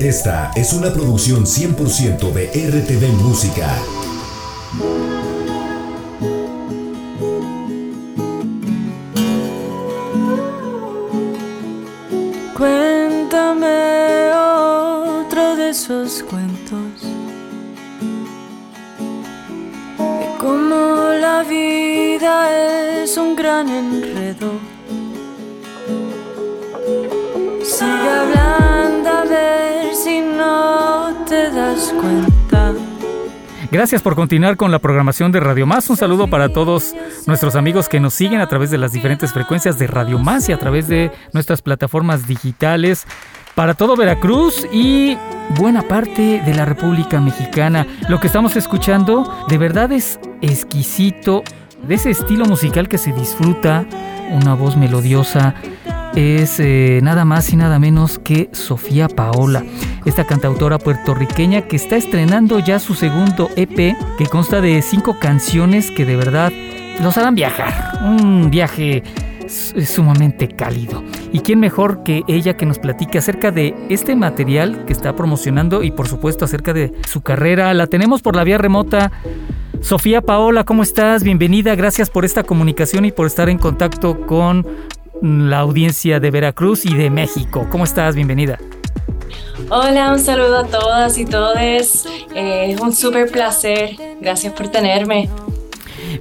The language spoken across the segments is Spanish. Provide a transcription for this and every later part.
Esta es una producción 100% de RTV Música. Cuéntame otro de esos cuentos. De cómo la vida es un gran enredo. Gracias por continuar con la programación de Radio Más. Un saludo para todos nuestros amigos que nos siguen a través de las diferentes frecuencias de Radio Más y a través de nuestras plataformas digitales. Para todo Veracruz y buena parte de la República Mexicana. Lo que estamos escuchando de verdad es exquisito, de ese estilo musical que se disfruta, una voz melodiosa, es eh, nada más y nada menos que Sofía Paola, esta cantautora puertorriqueña que está estrenando ya su segundo EP que consta de cinco canciones que de verdad los harán viajar. Un viaje sumamente cálido. ¿Y quién mejor que ella que nos platique acerca de este material que está promocionando y por supuesto acerca de su carrera? La tenemos por la vía remota. Sofía Paola, ¿cómo estás? Bienvenida, gracias por esta comunicación y por estar en contacto con la audiencia de Veracruz y de México. ¿Cómo estás? Bienvenida. Hola, un saludo a todas y todos. Eh, es un súper placer. Gracias por tenerme.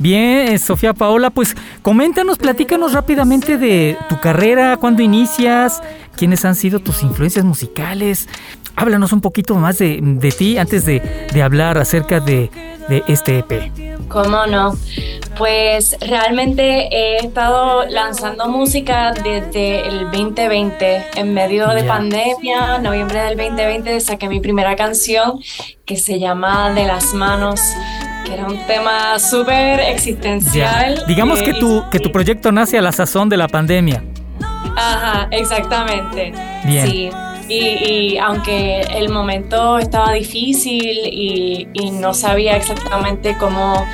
Bien, eh, Sofía Paola, pues coméntanos, platícanos rápidamente de tu carrera, cuándo inicias, quiénes han sido tus influencias musicales. Háblanos un poquito más de, de ti antes de, de hablar acerca de, de este EP. ¿Cómo no? Pues realmente he estado lanzando música desde el 2020, en medio de pandemia, noviembre del 2020 saqué mi primera canción que se llama De las manos, que era un tema súper existencial. Digamos que tu, que tu proyecto nace a la sazón de la pandemia. Ajá, exactamente. Bien. Sí. Y, aunque el momento estaba difícil y, y no sabía exactamente cómo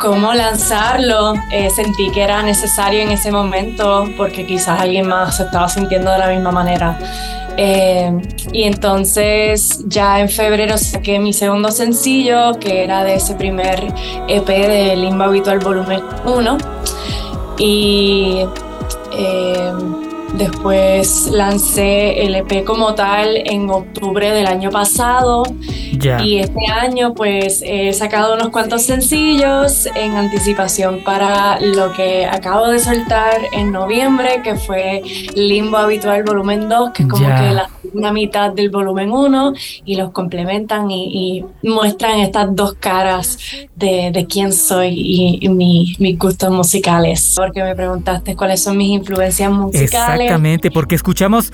cómo lanzarlo, eh, sentí que era necesario en ese momento porque quizás alguien más se estaba sintiendo de la misma manera. Eh, y entonces ya en febrero saqué mi segundo sencillo, que era de ese primer EP de Limbo Habitual Volumen 1. Y eh, Después lancé el EP como tal en octubre del año pasado. Y este año pues he sacado unos cuantos sencillos en anticipación para lo que acabo de soltar en noviembre, que fue Limbo Habitual Volumen 2, que es como que la una mitad del volumen 1 y los complementan y, muestran estas dos caras de, de quién soy y, mis gustos musicales. Porque me preguntaste cuáles son mis influencias musicales. Exactamente, porque escuchamos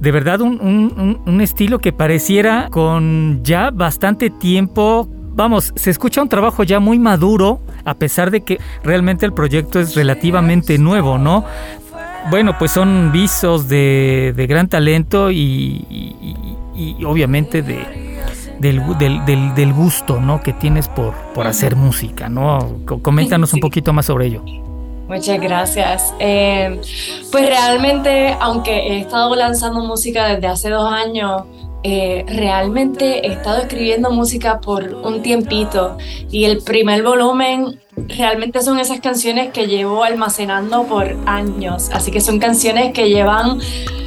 de verdad un, un, estilo que pareciera con ya bastante tiempo vamos, se escucha un trabajo ya muy maduro, a pesar de que realmente el proyecto es relativamente nuevo, ¿no? Bueno, pues son visos de, gran talento y, obviamente de, del, gusto ¿no? que tienes por, por hacer música. ¿no? Coméntanos un poquito más sobre ello. Muchas gracias. Eh, pues realmente, aunque he estado lanzando música desde hace dos años, eh, realmente he estado escribiendo música por un tiempito y el primer volumen realmente son esas canciones que llevo almacenando por años, así que son canciones que llevan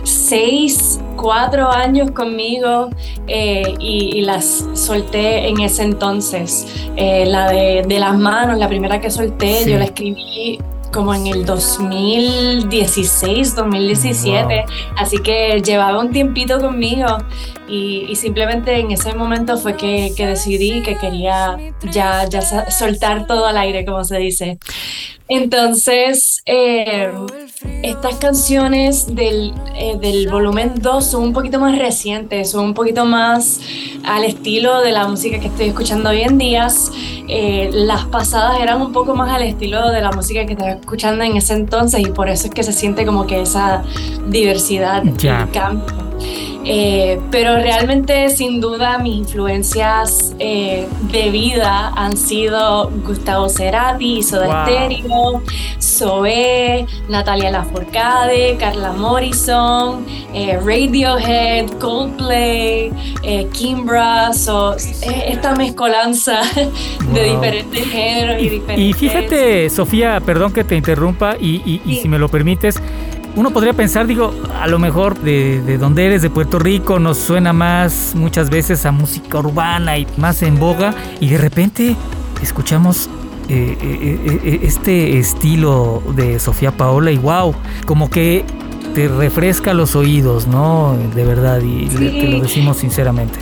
seis, cuatro años conmigo eh, y, las solté en ese entonces. Eh, la de, las manos, la primera que solté, yo la escribí como en el 2016, 2017, así que llevaba un tiempito conmigo y, simplemente en ese momento fue que, decidí que quería ya, ya soltar todo al aire, como se dice. Entonces, eh, estas canciones del, eh, del volumen 2 son un poquito más recientes, son un poquito más al estilo de la música que estoy escuchando hoy en día. Eh, las pasadas eran un poco más al estilo de la música que estaba escuchando en ese entonces y por eso es que se siente como que esa diversidad ya. cambio. Eh, pero realmente, sin duda, mis influencias eh, de vida han sido Gustavo Cerati, Soda Stereo, Zoé, Natalia Lafourcade, Carla Morrison, eh, Radiohead, Coldplay, Kimbra, esta mezcolanza de diferentes géneros y diferentes... Y fíjate, Sofía, perdón que te interrumpa y, si me lo permites, uno podría pensar, digo, a lo mejor de, de, donde eres, de Puerto Rico, nos suena más muchas veces a música urbana y más en boga, y de repente escuchamos eh, eh, eh, este estilo de Sofía Paola y wow, como que te refresca los oídos, ¿no? De verdad, y te lo decimos sinceramente.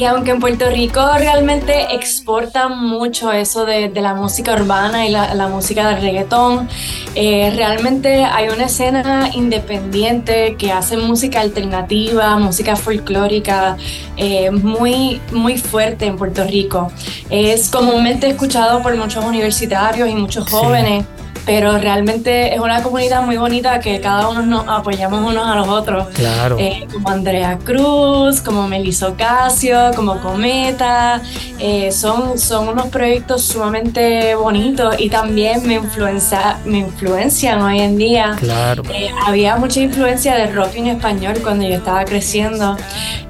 Y aunque en Puerto Rico realmente exportan mucho eso de, la música urbana y la, música del reggaetón, eh, realmente hay una escena independiente que hace música alternativa, música folclórica, eh, muy, muy fuerte en Puerto Rico. Es comúnmente escuchado por muchos universitarios y muchos jóvenes pero realmente es una comunidad muy bonita que cada uno nos apoyamos unos a los otros. Claro. Eh, como Andrea Cruz, como Melissa Ocasio, como Cometa. Eh, son, son unos proyectos sumamente bonitos y también me, influencia, me influencian hoy en día. Claro. Eh, había mucha influencia de rock en español cuando yo estaba creciendo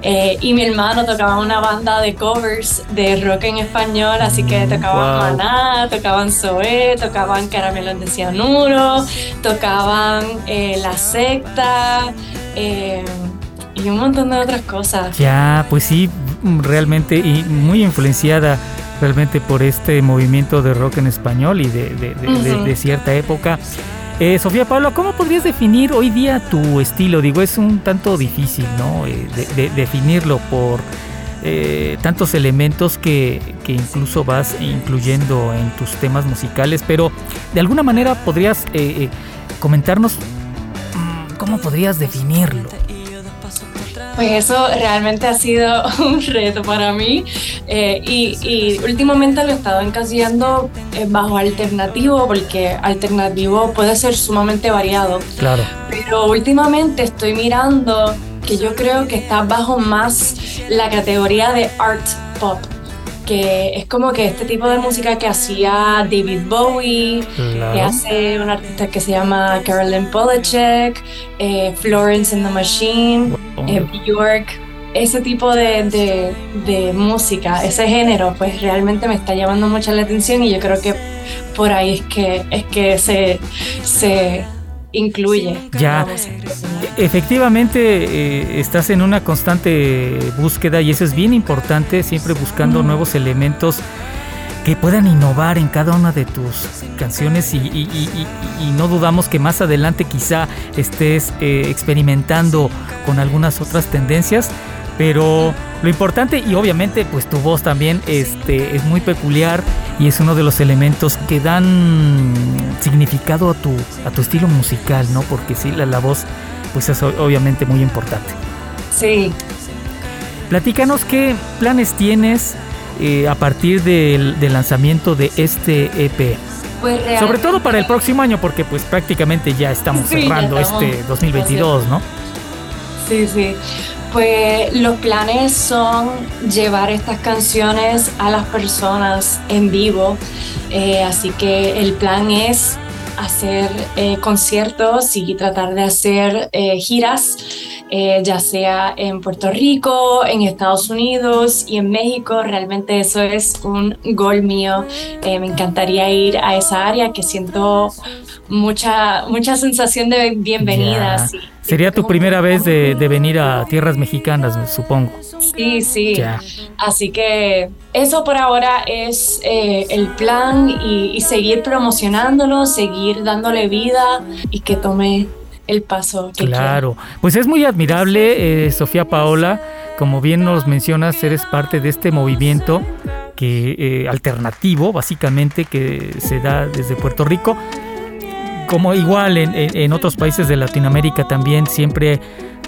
y mi hermano tocaba una banda de covers de rock en español, así que tocaban Maná, tocaban Zoé, tocaban Caramelo de cianuro, tocaban eh, la secta eh, y un montón de otras cosas. Ya, pues sí, realmente y muy influenciada realmente por este movimiento de rock en español y de, cierta época. Eh, Sofía Pablo, ¿cómo podrías definir hoy día tu estilo? Digo, es un tanto difícil, ¿no? definirlo por eh, tantos elementos que, incluso vas incluyendo en tus temas musicales, pero de alguna manera podrías eh, eh, comentarnos mm, cómo podrías definirlo. Pues eso realmente ha sido un reto para mí y, y, últimamente lo he estado encasillando bajo alternativo porque alternativo puede ser sumamente variado. Claro. Pero últimamente estoy mirando que yo creo que está bajo más la categoría de art pop que es como que este tipo de música que hacía David Bowie, que hace un artista que se llama Carolyn Polachek, eh, Florence and the Machine, eh, Bjork, ese tipo de, de, música, ese género, pues realmente me está llamando mucho la atención y yo creo que por ahí es que, es que se, se incluye. Ya, efectivamente eh, estás en una constante búsqueda y eso es bien importante, siempre buscando nuevos elementos que puedan innovar en cada una de tus canciones y, no dudamos que más adelante quizá estés eh, experimentando con algunas otras tendencias pero lo importante y obviamente pues tu voz también este, es muy peculiar y es uno de los elementos que dan significado a tu, a tu estilo musical, ¿no? Porque sí, la, voz pues es obviamente muy importante. Sí. Platícanos qué planes tienes eh, a partir del, lanzamiento de este EP. Pues Sobre todo para el próximo año, porque pues prácticamente ya estamos cerrando este 2022, ¿no? Sí, sí. Pues los planes son llevar estas canciones a las personas en vivo, eh, así que el plan es hacer eh, conciertos y tratar de hacer eh, giras, ya sea en Puerto Rico, en Estados Unidos y en México. Realmente eso es un gol mío. me encantaría ir a esa área que siento mucha, mucha sensación de bienvenida. Sería tu primera vez de, venir a tierras mexicanas, supongo. Sí, sí. Así que eso por ahora es eh, el plan y, seguir promocionándolo, seguir dándole vida y que tome el paso. Que claro, pues es muy admirable, eh, Sofía Paola. Como bien nos mencionas, eres parte de este movimiento que eh, alternativo, básicamente, que se da desde Puerto Rico como igual en, otros países de Latinoamérica también siempre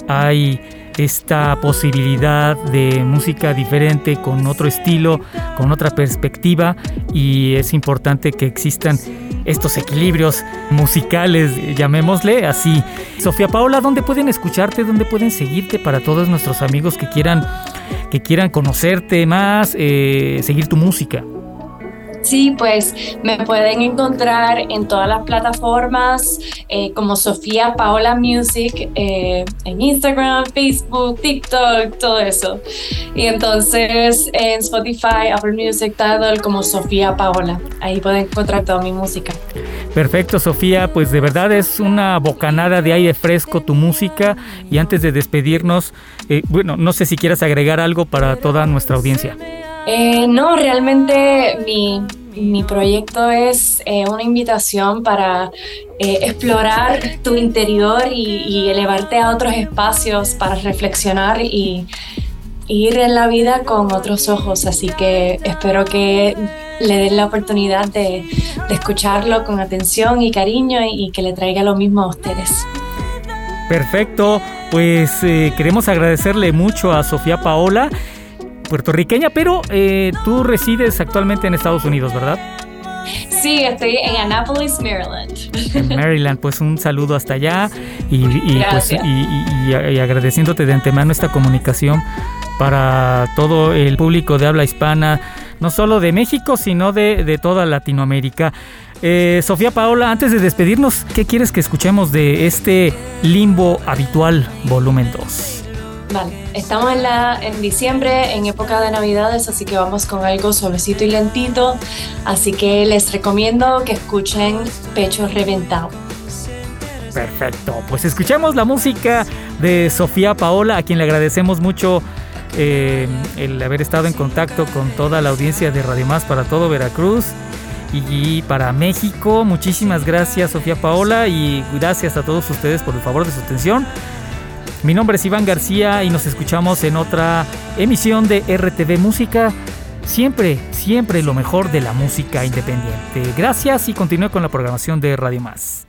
hay esta posibilidad de música diferente, con otro estilo, con otra perspectiva y es importante que existan estos equilibrios musicales, llamémosle así. Sofía Paola, ¿dónde pueden escucharte? ¿Dónde pueden seguirte para todos nuestros amigos que quieran, que quieran conocerte más, eh, seguir tu música? Sí, pues me pueden encontrar en todas las plataformas eh, como Sofía Paola Music, eh, en Instagram, Facebook, TikTok, todo eso. Y entonces en Spotify, Apple Music, Tidal como Sofía Paola. Ahí pueden encontrar toda mi música. Perfecto, Sofía. Pues de verdad es una bocanada de aire fresco tu música. Y antes de despedirnos, eh, bueno, no sé si quieras agregar algo para toda nuestra audiencia. Eh, no, realmente mi, mi proyecto es eh, una invitación para eh, explorar tu interior y, elevarte a otros espacios para reflexionar y, ir en la vida con otros ojos. Así que espero que le den la oportunidad de, de escucharlo con atención y cariño y, que le traiga lo mismo a ustedes. Perfecto, pues queremos agradecerle mucho a Sofía Paola puertorriqueña, pero eh, tú resides actualmente en Estados Unidos, ¿verdad? Sí, estoy en Annapolis, Maryland. En Maryland, pues un saludo hasta allá y, pues, y, agradeciéndote de antemano esta comunicación para todo el público de habla hispana, no solo de México, sino de, de toda Latinoamérica. Eh, Sofía Paola, antes de despedirnos, ¿qué quieres que escuchemos de este limbo habitual volumen 2? Vale, estamos en, la, en diciembre, en época de Navidades, así que vamos con algo suavecito y lentito. Así que les recomiendo que escuchen Pecho Reventado. Perfecto, pues escuchemos la música de Sofía Paola, a quien le agradecemos mucho eh, el haber estado en contacto con toda la audiencia de Radio Más para todo Veracruz y para México. Muchísimas gracias Sofía Paola y gracias a todos ustedes por el favor de su atención. Mi nombre es Iván García y nos escuchamos en otra emisión de RTV Música. Siempre, siempre lo mejor de la música independiente. Gracias y continúe con la programación de Radio Más.